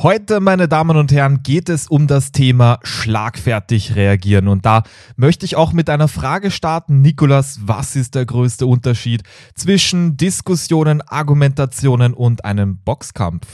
Heute, meine Damen und Herren, geht es um das Thema schlagfertig reagieren. Und da möchte ich auch mit einer Frage starten. Nikolas, was ist der größte Unterschied zwischen Diskussionen, Argumentationen und einem Boxkampf?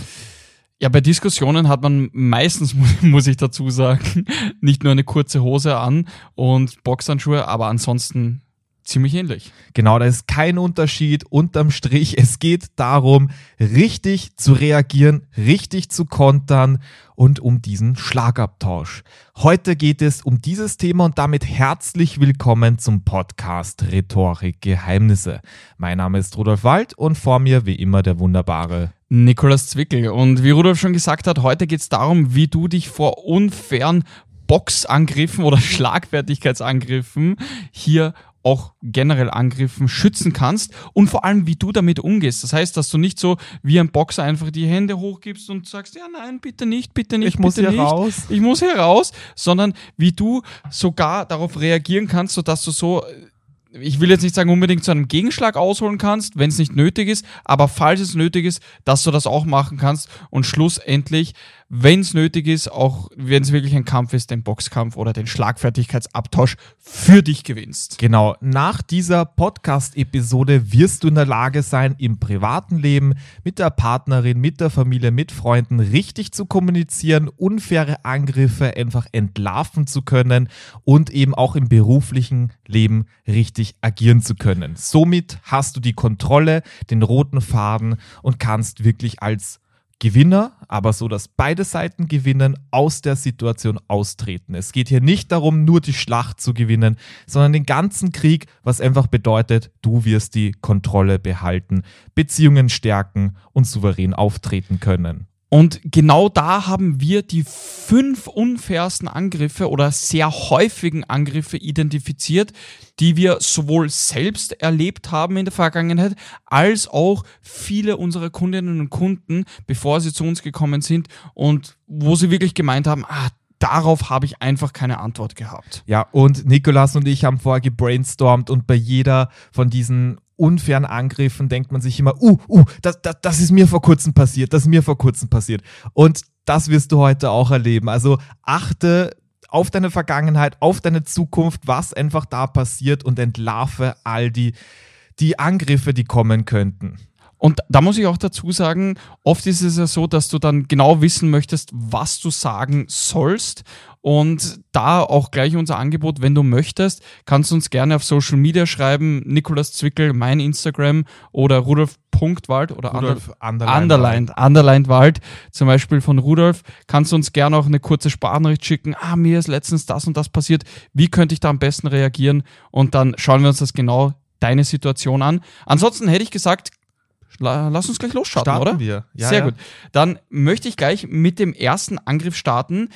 Ja, bei Diskussionen hat man meistens, muss ich dazu sagen, nicht nur eine kurze Hose an und Boxhandschuhe, aber ansonsten ziemlich ähnlich. Genau, da ist kein Unterschied unterm Strich. Es geht darum, richtig zu reagieren, richtig zu kontern und um diesen Schlagabtausch. Heute geht es um dieses Thema und damit herzlich willkommen zum Podcast Rhetorik Geheimnisse. Mein Name ist Rudolf Wald und vor mir wie immer der wunderbare Nikolas Zwickel. Und wie Rudolf schon gesagt hat, heute geht es darum, wie du dich vor unfairen Boxangriffen oder Schlagfertigkeitsangriffen hier auch generell Angriffen schützen kannst und vor allem, wie du damit umgehst. Das heißt, dass du nicht so wie ein Boxer einfach die Hände hochgibst und sagst, ja, nein, bitte nicht, bitte nicht, ich muss hier nicht. raus. Ich muss hier raus, sondern wie du sogar darauf reagieren kannst, sodass du so ich will jetzt nicht sagen, unbedingt zu einem Gegenschlag ausholen kannst, wenn es nicht nötig ist, aber falls es nötig ist, dass du das auch machen kannst und schlussendlich wenn es nötig ist, auch wenn es wirklich ein Kampf ist, den Boxkampf oder den Schlagfertigkeitsabtausch für dich gewinnst. Genau, nach dieser Podcast-Episode wirst du in der Lage sein, im privaten Leben mit der Partnerin, mit der Familie, mit Freunden richtig zu kommunizieren, unfaire Angriffe einfach entlarven zu können und eben auch im beruflichen Leben richtig agieren zu können. Somit hast du die Kontrolle, den roten Faden und kannst wirklich als Gewinner, aber so, dass beide Seiten gewinnen, aus der Situation austreten. Es geht hier nicht darum, nur die Schlacht zu gewinnen, sondern den ganzen Krieg, was einfach bedeutet, du wirst die Kontrolle behalten, Beziehungen stärken und souverän auftreten können. Und genau da haben wir die fünf unfairsten Angriffe oder sehr häufigen Angriffe identifiziert, die wir sowohl selbst erlebt haben in der Vergangenheit, als auch viele unserer Kundinnen und Kunden, bevor sie zu uns gekommen sind und wo sie wirklich gemeint haben, ah, darauf habe ich einfach keine Antwort gehabt. Ja, und Nikolas und ich haben vorher gebrainstormt und bei jeder von diesen unfairen Angriffen denkt man sich immer, uh, uh, das, das, das ist mir vor kurzem passiert, das ist mir vor kurzem passiert. Und das wirst du heute auch erleben. Also achte auf deine Vergangenheit, auf deine Zukunft, was einfach da passiert und entlarve all die, die Angriffe, die kommen könnten. Und da muss ich auch dazu sagen, oft ist es ja so, dass du dann genau wissen möchtest, was du sagen sollst. Und da auch gleich unser Angebot, wenn du möchtest, kannst du uns gerne auf Social Media schreiben, Nikolas Zwickel, mein Instagram oder Rudolf.wald oder Rudolf Underlined, Underlined Wald, zum Beispiel von Rudolf, kannst du uns gerne auch eine kurze Sprachnachricht schicken. Ah, mir ist letztens das und das passiert. Wie könnte ich da am besten reagieren? Und dann schauen wir uns das genau deine Situation an. Ansonsten hätte ich gesagt, Lass uns gleich losstarten, starten oder? wir. Ja, Sehr ja. gut. Dann möchte ich gleich mit dem ersten Angriff starten.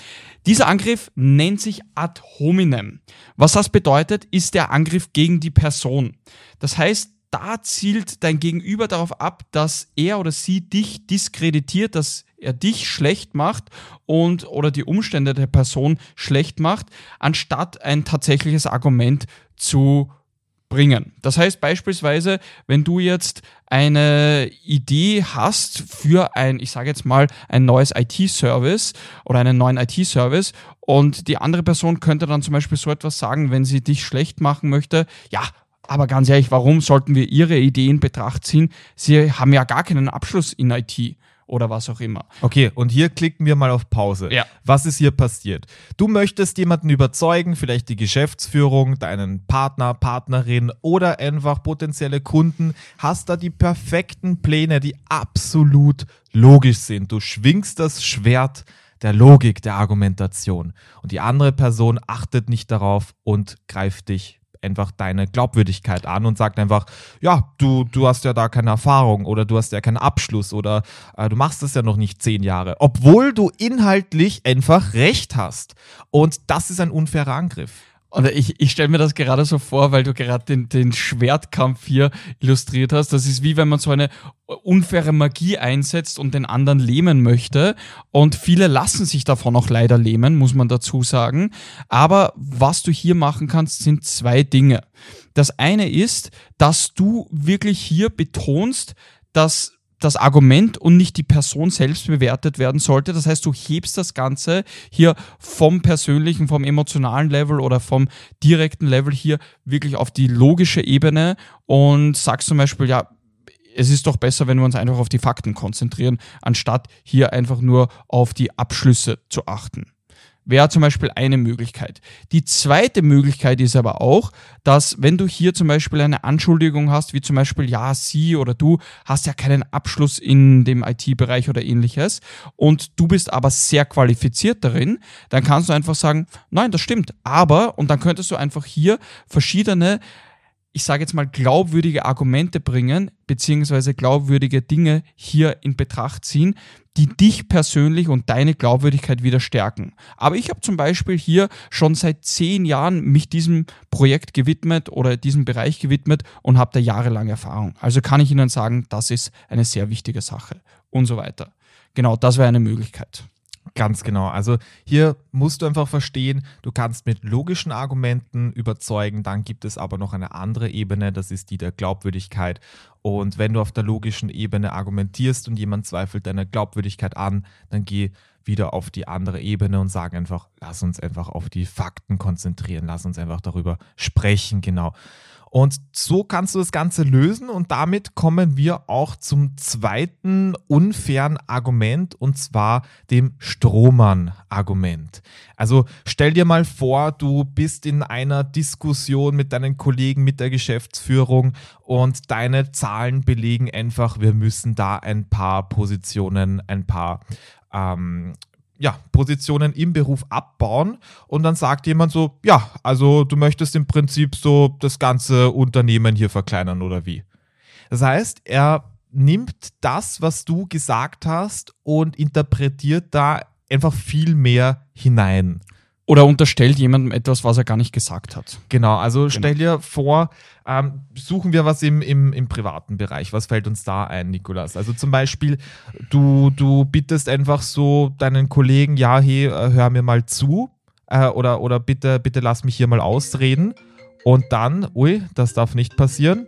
Dieser Angriff nennt sich ad hominem. Was das bedeutet, ist der Angriff gegen die Person. Das heißt, da zielt dein Gegenüber darauf ab, dass er oder sie dich diskreditiert, dass er dich schlecht macht und oder die Umstände der Person schlecht macht, anstatt ein tatsächliches Argument zu bringen. Das heißt beispielsweise, wenn du jetzt eine Idee hast für ein, ich sage jetzt mal, ein neues IT-Service oder einen neuen IT-Service und die andere Person könnte dann zum Beispiel so etwas sagen, wenn sie dich schlecht machen möchte, ja, aber ganz ehrlich, warum sollten wir ihre Ideen in Betracht ziehen? Sie haben ja gar keinen Abschluss in IT oder was auch immer. Okay, und hier klicken wir mal auf Pause. Ja. Was ist hier passiert? Du möchtest jemanden überzeugen, vielleicht die Geschäftsführung, deinen Partner, Partnerin oder einfach potenzielle Kunden, hast da die perfekten Pläne, die absolut logisch sind. Du schwingst das Schwert der Logik, der Argumentation. Und die andere Person achtet nicht darauf und greift dich einfach deine Glaubwürdigkeit an und sagt einfach, ja, du, du hast ja da keine Erfahrung oder du hast ja keinen Abschluss oder äh, du machst es ja noch nicht zehn Jahre, obwohl du inhaltlich einfach recht hast. Und das ist ein unfairer Angriff. Und ich, ich stelle mir das gerade so vor, weil du gerade den, den Schwertkampf hier illustriert hast. Das ist wie wenn man so eine unfaire Magie einsetzt und den anderen lähmen möchte. Und viele lassen sich davon auch leider lähmen, muss man dazu sagen. Aber was du hier machen kannst, sind zwei Dinge. Das eine ist, dass du wirklich hier betonst, dass das Argument und nicht die Person selbst bewertet werden sollte. Das heißt, du hebst das Ganze hier vom persönlichen, vom emotionalen Level oder vom direkten Level hier wirklich auf die logische Ebene und sagst zum Beispiel, ja, es ist doch besser, wenn wir uns einfach auf die Fakten konzentrieren, anstatt hier einfach nur auf die Abschlüsse zu achten wäre zum Beispiel eine Möglichkeit. Die zweite Möglichkeit ist aber auch, dass wenn du hier zum Beispiel eine Anschuldigung hast, wie zum Beispiel, ja, sie oder du hast ja keinen Abschluss in dem IT-Bereich oder ähnliches und du bist aber sehr qualifiziert darin, dann kannst du einfach sagen, nein, das stimmt, aber, und dann könntest du einfach hier verschiedene ich sage jetzt mal, glaubwürdige Argumente bringen, beziehungsweise glaubwürdige Dinge hier in Betracht ziehen, die dich persönlich und deine Glaubwürdigkeit wieder stärken. Aber ich habe zum Beispiel hier schon seit zehn Jahren mich diesem Projekt gewidmet oder diesem Bereich gewidmet und habe da jahrelang Erfahrung. Also kann ich Ihnen sagen, das ist eine sehr wichtige Sache und so weiter. Genau, das wäre eine Möglichkeit. Ganz genau. Also hier musst du einfach verstehen, du kannst mit logischen Argumenten überzeugen, dann gibt es aber noch eine andere Ebene, das ist die der Glaubwürdigkeit. Und wenn du auf der logischen Ebene argumentierst und jemand zweifelt deine Glaubwürdigkeit an, dann geh wieder auf die andere Ebene und sag einfach, lass uns einfach auf die Fakten konzentrieren, lass uns einfach darüber sprechen, genau. Und so kannst du das Ganze lösen und damit kommen wir auch zum zweiten unfairen Argument und zwar dem Strohmann-Argument. Also stell dir mal vor, du bist in einer Diskussion mit deinen Kollegen, mit der Geschäftsführung und deine Zahlen belegen einfach, wir müssen da ein paar Positionen, ein paar ähm, ja, Positionen im Beruf abbauen und dann sagt jemand so, ja, also du möchtest im Prinzip so das ganze Unternehmen hier verkleinern oder wie. Das heißt, er nimmt das, was du gesagt hast und interpretiert da einfach viel mehr hinein. Oder unterstellt jemandem etwas, was er gar nicht gesagt hat. Genau, also genau. stell dir vor, ähm, suchen wir was im, im, im privaten Bereich. Was fällt uns da ein, Nikolas? Also zum Beispiel, du, du bittest einfach so deinen Kollegen, ja, hey, äh, hör mir mal zu äh, oder, oder bitte, bitte lass mich hier mal ausreden. Und dann, ui, das darf nicht passieren.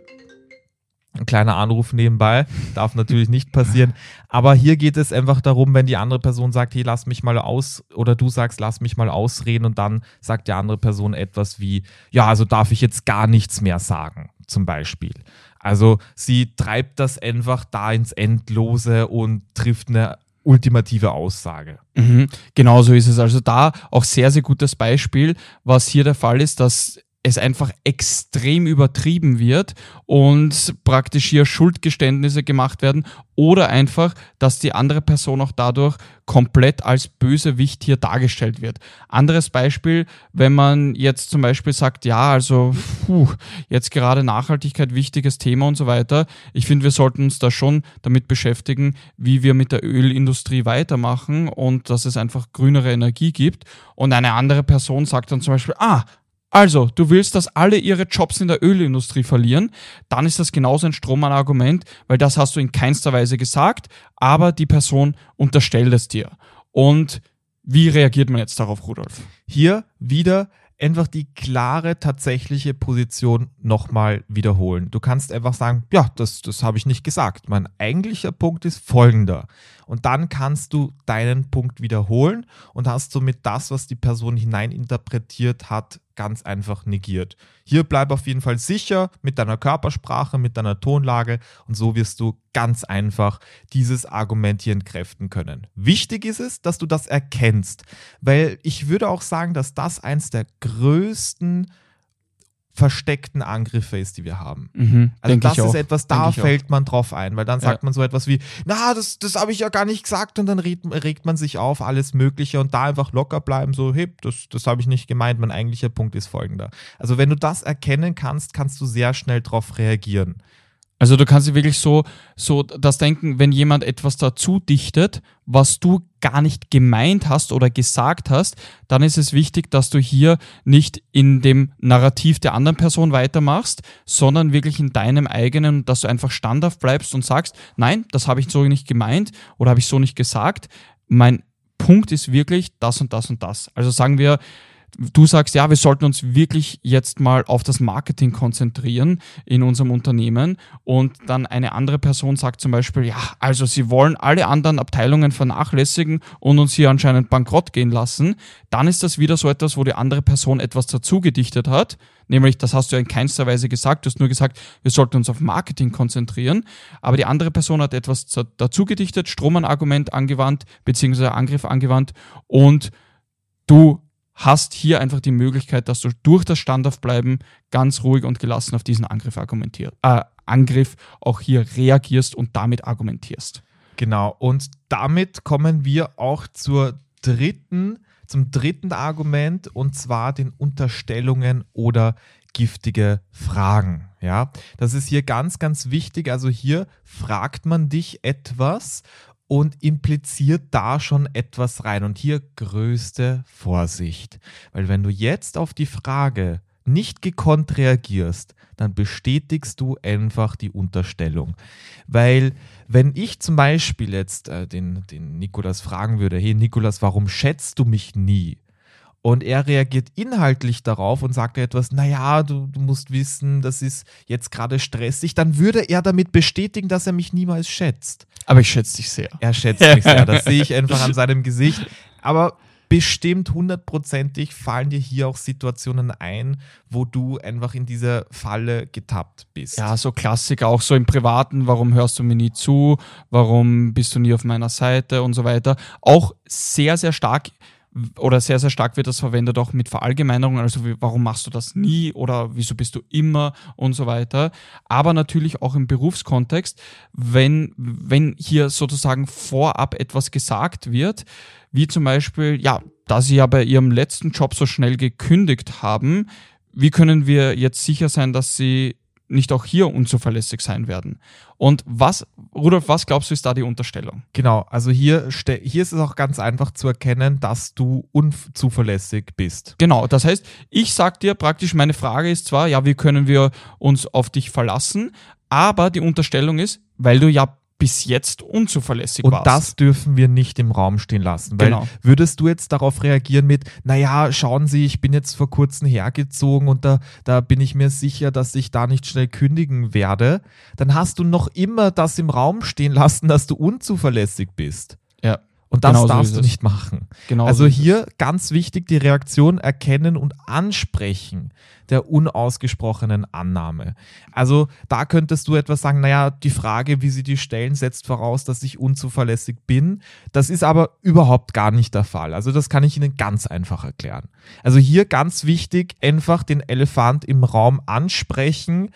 Ein kleiner Anruf nebenbei, darf natürlich nicht passieren. Aber hier geht es einfach darum, wenn die andere Person sagt, hey, lass mich mal aus, oder du sagst, lass mich mal ausreden, und dann sagt die andere Person etwas wie, ja, also darf ich jetzt gar nichts mehr sagen, zum Beispiel. Also sie treibt das einfach da ins Endlose und trifft eine ultimative Aussage. Mhm, genau so ist es. Also da auch sehr, sehr gutes Beispiel, was hier der Fall ist, dass es einfach extrem übertrieben wird und praktisch hier Schuldgeständnisse gemacht werden oder einfach, dass die andere Person auch dadurch komplett als Bösewicht hier dargestellt wird. Anderes Beispiel, wenn man jetzt zum Beispiel sagt, ja, also puh, jetzt gerade Nachhaltigkeit wichtiges Thema und so weiter. Ich finde, wir sollten uns da schon damit beschäftigen, wie wir mit der Ölindustrie weitermachen und dass es einfach grünere Energie gibt. Und eine andere Person sagt dann zum Beispiel, ah, also, du willst, dass alle ihre Jobs in der Ölindustrie verlieren, dann ist das genauso ein Strohmann-Argument, weil das hast du in keinster Weise gesagt, aber die Person unterstellt es dir. Und wie reagiert man jetzt darauf, Rudolf? Hier wieder einfach die klare, tatsächliche Position nochmal wiederholen. Du kannst einfach sagen, ja, das, das habe ich nicht gesagt. Mein eigentlicher Punkt ist folgender. Und dann kannst du deinen Punkt wiederholen und hast somit das, was die Person hineininterpretiert hat, ganz einfach negiert. Hier bleib auf jeden Fall sicher mit deiner Körpersprache, mit deiner Tonlage und so wirst du ganz einfach dieses Argument hier entkräften können. Wichtig ist es, dass du das erkennst, weil ich würde auch sagen, dass das eins der größten versteckten Angriffe ist, die wir haben. Mhm, also das ist auch. etwas, da fällt man drauf ein, weil dann sagt ja. man so etwas wie, na, das, das habe ich ja gar nicht gesagt und dann regt, regt, man sich auf, alles Mögliche und da einfach locker bleiben, so, hey, das, das habe ich nicht gemeint, mein eigentlicher Punkt ist folgender. Also wenn du das erkennen kannst, kannst du sehr schnell darauf reagieren. Also du kannst dir wirklich so, so das denken, wenn jemand etwas dazu dichtet, was du gar nicht gemeint hast oder gesagt hast, dann ist es wichtig, dass du hier nicht in dem Narrativ der anderen Person weitermachst, sondern wirklich in deinem eigenen, dass du einfach standhaft bleibst und sagst, nein, das habe ich so nicht gemeint oder habe ich so nicht gesagt. Mein Punkt ist wirklich das und das und das. Also sagen wir, du sagst, ja, wir sollten uns wirklich jetzt mal auf das Marketing konzentrieren in unserem Unternehmen. Und dann eine andere Person sagt zum Beispiel, ja, also sie wollen alle anderen Abteilungen vernachlässigen und uns hier anscheinend bankrott gehen lassen, dann ist das wieder so etwas, wo die andere Person etwas dazu gedichtet hat, nämlich, das hast du ja in keinster Weise gesagt, du hast nur gesagt, wir sollten uns auf Marketing konzentrieren, aber die andere Person hat etwas dazu gedichtet, Stromanargument angewandt, beziehungsweise Angriff angewandt. Und du hast hier einfach die Möglichkeit, dass du durch das Standaufbleiben ganz ruhig und gelassen auf diesen Angriff argumentierst, äh, Angriff auch hier reagierst und damit argumentierst. Genau, und damit kommen wir auch zur dritten, zum dritten Argument und zwar den Unterstellungen oder giftige Fragen. Ja, das ist hier ganz, ganz wichtig. Also hier fragt man dich etwas und impliziert da schon etwas rein. Und hier größte Vorsicht, weil wenn du jetzt auf die Frage nicht gekonnt reagierst, dann bestätigst du einfach die Unterstellung. Weil wenn ich zum Beispiel jetzt äh, den, den Nikolas fragen würde, hey Nikolas, warum schätzt du mich nie? Und er reagiert inhaltlich darauf und sagt etwas, naja, du, du musst wissen, das ist jetzt gerade stressig, dann würde er damit bestätigen, dass er mich niemals schätzt. Aber ich schätze dich sehr. Er schätzt mich sehr, das sehe ich einfach an seinem Gesicht. Aber bestimmt hundertprozentig fallen dir hier auch Situationen ein, wo du einfach in dieser Falle getappt bist. Ja, so Klassiker, auch so im Privaten, warum hörst du mir nie zu, warum bist du nie auf meiner Seite und so weiter. Auch sehr, sehr stark oder sehr, sehr stark wird das verwendet auch mit Verallgemeinerungen, also wie, warum machst du das nie oder wieso bist du immer und so weiter. Aber natürlich auch im Berufskontext, wenn, wenn hier sozusagen vorab etwas gesagt wird, wie zum Beispiel, ja, da sie ja bei ihrem letzten Job so schnell gekündigt haben, wie können wir jetzt sicher sein, dass sie nicht auch hier unzuverlässig sein werden. Und was, Rudolf, was glaubst du, ist da die Unterstellung? Genau, also hier, hier ist es auch ganz einfach zu erkennen, dass du unzuverlässig bist. Genau, das heißt, ich sag dir praktisch, meine Frage ist zwar, ja, wie können wir uns auf dich verlassen, aber die Unterstellung ist, weil du ja bis jetzt unzuverlässig und warst. Und das dürfen wir nicht im Raum stehen lassen. Weil genau. würdest du jetzt darauf reagieren mit, naja, schauen Sie, ich bin jetzt vor kurzem hergezogen und da, da bin ich mir sicher, dass ich da nicht schnell kündigen werde, dann hast du noch immer das im Raum stehen lassen, dass du unzuverlässig bist. Ja. Und das genau darfst so du nicht machen. Genau also so hier ganz wichtig, die Reaktion erkennen und ansprechen der unausgesprochenen Annahme. Also da könntest du etwas sagen, naja, die Frage, wie sie die stellen, setzt voraus, dass ich unzuverlässig bin. Das ist aber überhaupt gar nicht der Fall. Also das kann ich Ihnen ganz einfach erklären. Also hier ganz wichtig, einfach den Elefant im Raum ansprechen,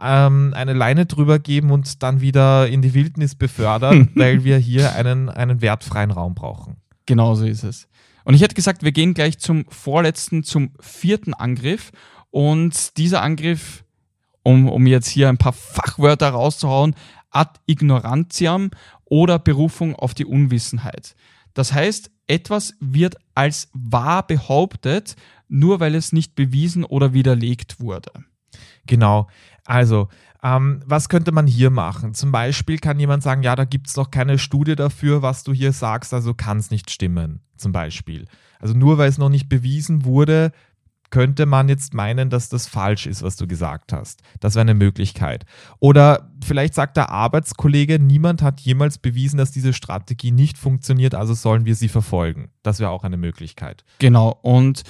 ähm, eine Leine drüber geben und dann wieder in die Wildnis befördern, weil wir hier einen, einen wertfreien Raum brauchen. Genau so ist es. Und ich hätte gesagt, wir gehen gleich zum vorletzten, zum vierten Angriff. Und dieser Angriff, um, um jetzt hier ein paar Fachwörter rauszuhauen, ad ignorantiam oder Berufung auf die Unwissenheit. Das heißt, etwas wird als wahr behauptet, nur weil es nicht bewiesen oder widerlegt wurde. Genau. Also, ähm, was könnte man hier machen? Zum Beispiel kann jemand sagen, ja, da gibt es noch keine Studie dafür, was du hier sagst, also kann es nicht stimmen, zum Beispiel. Also nur weil es noch nicht bewiesen wurde, könnte man jetzt meinen, dass das falsch ist, was du gesagt hast. Das wäre eine Möglichkeit. Oder vielleicht sagt der Arbeitskollege, niemand hat jemals bewiesen, dass diese Strategie nicht funktioniert, also sollen wir sie verfolgen. Das wäre auch eine Möglichkeit. Genau. Und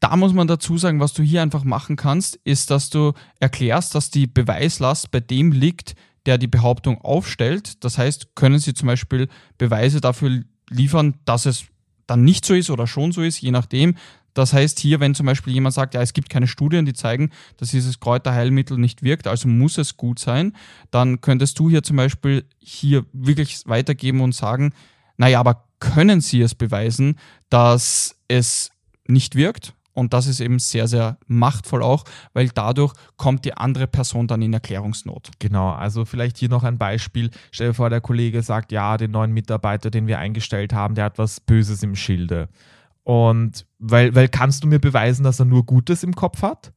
da muss man dazu sagen, was du hier einfach machen kannst, ist, dass du erklärst, dass die Beweislast bei dem liegt, der die Behauptung aufstellt. Das heißt, können sie zum Beispiel Beweise dafür liefern, dass es dann nicht so ist oder schon so ist, je nachdem. Das heißt hier, wenn zum Beispiel jemand sagt, ja, es gibt keine Studien, die zeigen, dass dieses Kräuterheilmittel nicht wirkt, also muss es gut sein, dann könntest du hier zum Beispiel hier wirklich weitergeben und sagen, naja, aber können Sie es beweisen, dass es nicht wirkt? Und das ist eben sehr, sehr machtvoll auch, weil dadurch kommt die andere Person dann in Erklärungsnot. Genau, also vielleicht hier noch ein Beispiel. Stell dir vor, der Kollege sagt, ja, den neuen Mitarbeiter, den wir eingestellt haben, der hat was Böses im Schilde. Und weil, weil kannst du mir beweisen, dass er nur Gutes im Kopf hat?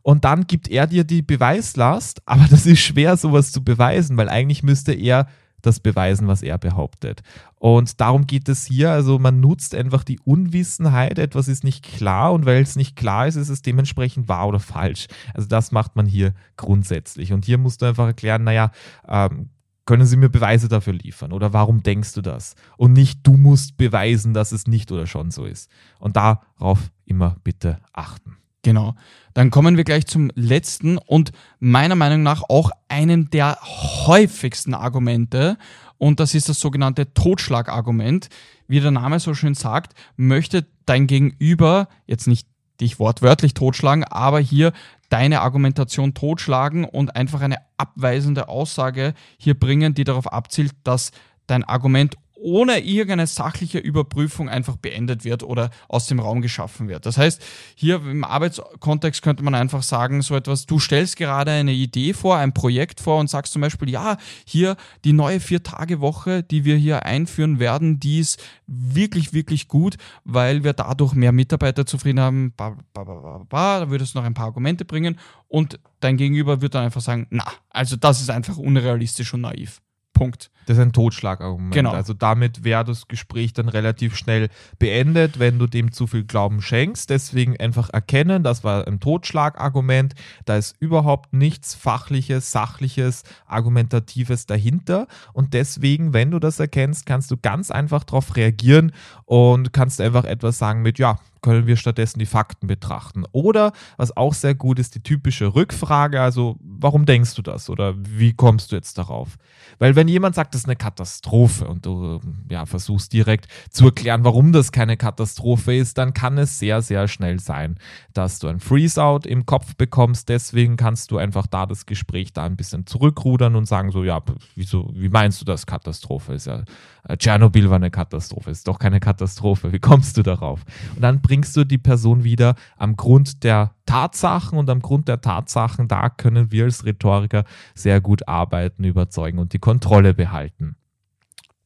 Und dann gibt er dir die Beweislast, aber das ist schwer, sowas zu beweisen, weil eigentlich müsste er das beweisen, was er behauptet. Und darum geht es hier. Also man nutzt einfach die Unwissenheit, etwas ist nicht klar und weil es nicht klar ist, ist es dementsprechend wahr oder falsch. Also das macht man hier grundsätzlich. Und hier musst du einfach erklären, naja, ähm, können Sie mir Beweise dafür liefern? Oder warum denkst du das? Und nicht, du musst beweisen, dass es nicht oder schon so ist. Und darauf immer bitte achten. Genau. Dann kommen wir gleich zum letzten und meiner Meinung nach auch einem der häufigsten Argumente. Und das ist das sogenannte Totschlagargument. Wie der Name so schön sagt, möchte dein Gegenüber jetzt nicht dich wortwörtlich totschlagen, aber hier deine Argumentation totschlagen und einfach eine abweisende Aussage hier bringen, die darauf abzielt, dass dein Argument ohne irgendeine sachliche Überprüfung einfach beendet wird oder aus dem Raum geschaffen wird. Das heißt, hier im Arbeitskontext könnte man einfach sagen, so etwas, du stellst gerade eine Idee vor, ein Projekt vor und sagst zum Beispiel, ja, hier die neue Vier-Tage-Woche, die wir hier einführen werden, die ist wirklich, wirklich gut, weil wir dadurch mehr Mitarbeiter zufrieden haben, ba, ba, ba, ba, da würdest du noch ein paar Argumente bringen und dein Gegenüber wird dann einfach sagen, na, also das ist einfach unrealistisch und naiv. Punkt. Das ist ein Totschlagargument. Genau. Also damit wäre das Gespräch dann relativ schnell beendet, wenn du dem zu viel Glauben schenkst. Deswegen einfach erkennen, das war ein Totschlagargument. Da ist überhaupt nichts Fachliches, Sachliches, Argumentatives dahinter. Und deswegen, wenn du das erkennst, kannst du ganz einfach darauf reagieren und kannst einfach etwas sagen mit, ja, können wir stattdessen die Fakten betrachten. Oder, was auch sehr gut ist, die typische Rückfrage, also warum denkst du das oder wie kommst du jetzt darauf? Weil wenn jemand sagt, das ist eine Katastrophe und du ja, versuchst direkt zu erklären, warum das keine Katastrophe ist, dann kann es sehr, sehr schnell sein, dass du ein Freeze-out im Kopf bekommst. Deswegen kannst du einfach da das Gespräch da ein bisschen zurückrudern und sagen so, ja, wieso, wie meinst du das Katastrophe? Ist ja, äh, Tschernobyl war eine Katastrophe, ist doch keine Katastrophe. Wie kommst du darauf? Und dann bringst du die Person wieder am Grund der Tatsachen und am Grund der Tatsachen, da können wir als Rhetoriker sehr gut arbeiten, überzeugen und die Kontrolle behalten.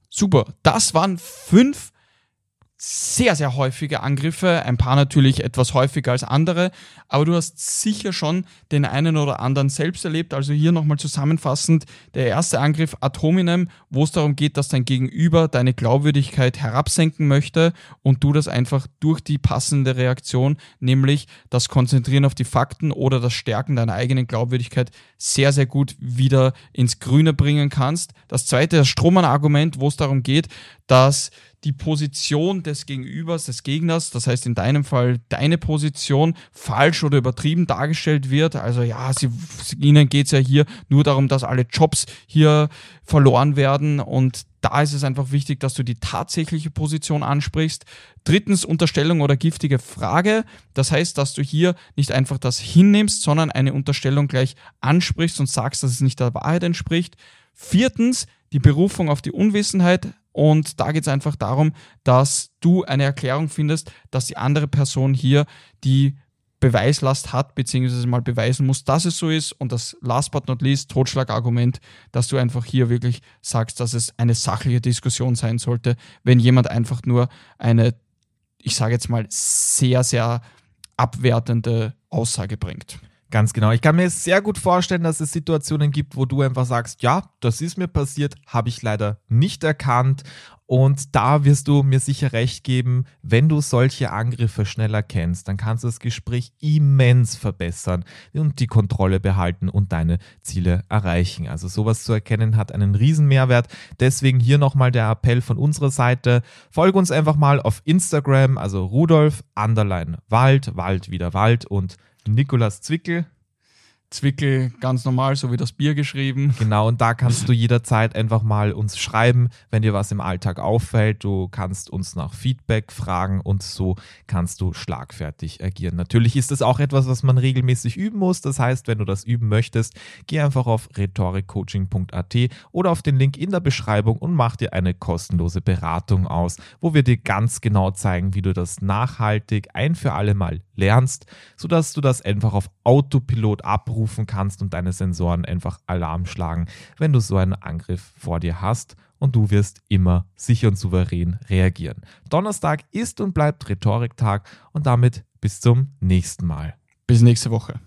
Super, das waren fünf sehr, sehr häufige Angriffe, ein paar natürlich etwas häufiger als andere, aber du hast sicher schon den einen oder anderen selbst erlebt. Also hier nochmal zusammenfassend, der erste Angriff ad hominem, wo es darum geht, dass dein Gegenüber deine Glaubwürdigkeit herabsenken möchte und du das einfach durch die passende Reaktion, nämlich das Konzentrieren auf die Fakten oder das Stärken deiner eigenen Glaubwürdigkeit sehr, sehr gut wieder ins Grüne bringen kannst. Das zweite, das Strohmann-Argument, wo es darum geht, dass die Position des Gegenübers, des Gegners, das heißt in deinem Fall deine Position, falsch oder übertrieben dargestellt wird. Also ja, sie, ihnen geht es ja hier nur darum, dass alle Jobs hier verloren werden und da ist es einfach wichtig, dass du die tatsächliche Position ansprichst. Drittens Unterstellung oder giftige Frage. Das heißt, dass du hier nicht einfach das hinnimmst, sondern eine Unterstellung gleich ansprichst und sagst, dass es nicht der Wahrheit entspricht. Viertens die Berufung auf die Unwissenheit. Und da geht es einfach darum, dass du eine Erklärung findest, dass die andere Person hier die Beweislast hat, beziehungsweise mal beweisen muss, dass es so ist. Und das last but not least, Totschlagargument, dass du einfach hier wirklich sagst, dass es eine sachliche Diskussion sein sollte, wenn jemand einfach nur eine, ich sage jetzt mal, sehr, sehr abwertende Aussage bringt. Ganz genau. Ich kann mir sehr gut vorstellen, dass es Situationen gibt, wo du einfach sagst, ja, das ist mir passiert, habe ich leider nicht erkannt. Und da wirst du mir sicher recht geben, wenn du solche Angriffe schnell erkennst, dann kannst du das Gespräch immens verbessern und die Kontrolle behalten und deine Ziele erreichen. Also sowas zu erkennen hat einen riesen Mehrwert. Deswegen hier nochmal der Appell von unserer Seite. Folge uns einfach mal auf Instagram, also Rudolf Underline Wald, Wald wieder Wald und Nikolas Zwickel. Zwickel ganz normal, so wie das Bier geschrieben. Genau, und da kannst du jederzeit einfach mal uns schreiben, wenn dir was im Alltag auffällt. Du kannst uns nach Feedback fragen und so kannst du schlagfertig agieren. Natürlich ist das auch etwas, was man regelmäßig üben muss. Das heißt, wenn du das üben möchtest, geh einfach auf rhetorikcoaching.at oder auf den Link in der Beschreibung und mach dir eine kostenlose Beratung aus, wo wir dir ganz genau zeigen, wie du das nachhaltig ein für alle Mal lernst, sodass du das einfach auf Autopilot abrufen kannst und deine Sensoren einfach Alarm schlagen, wenn du so einen Angriff vor dir hast und du wirst immer sicher und souverän reagieren. Donnerstag ist und bleibt Rhetoriktag und damit bis zum nächsten Mal. Bis nächste Woche.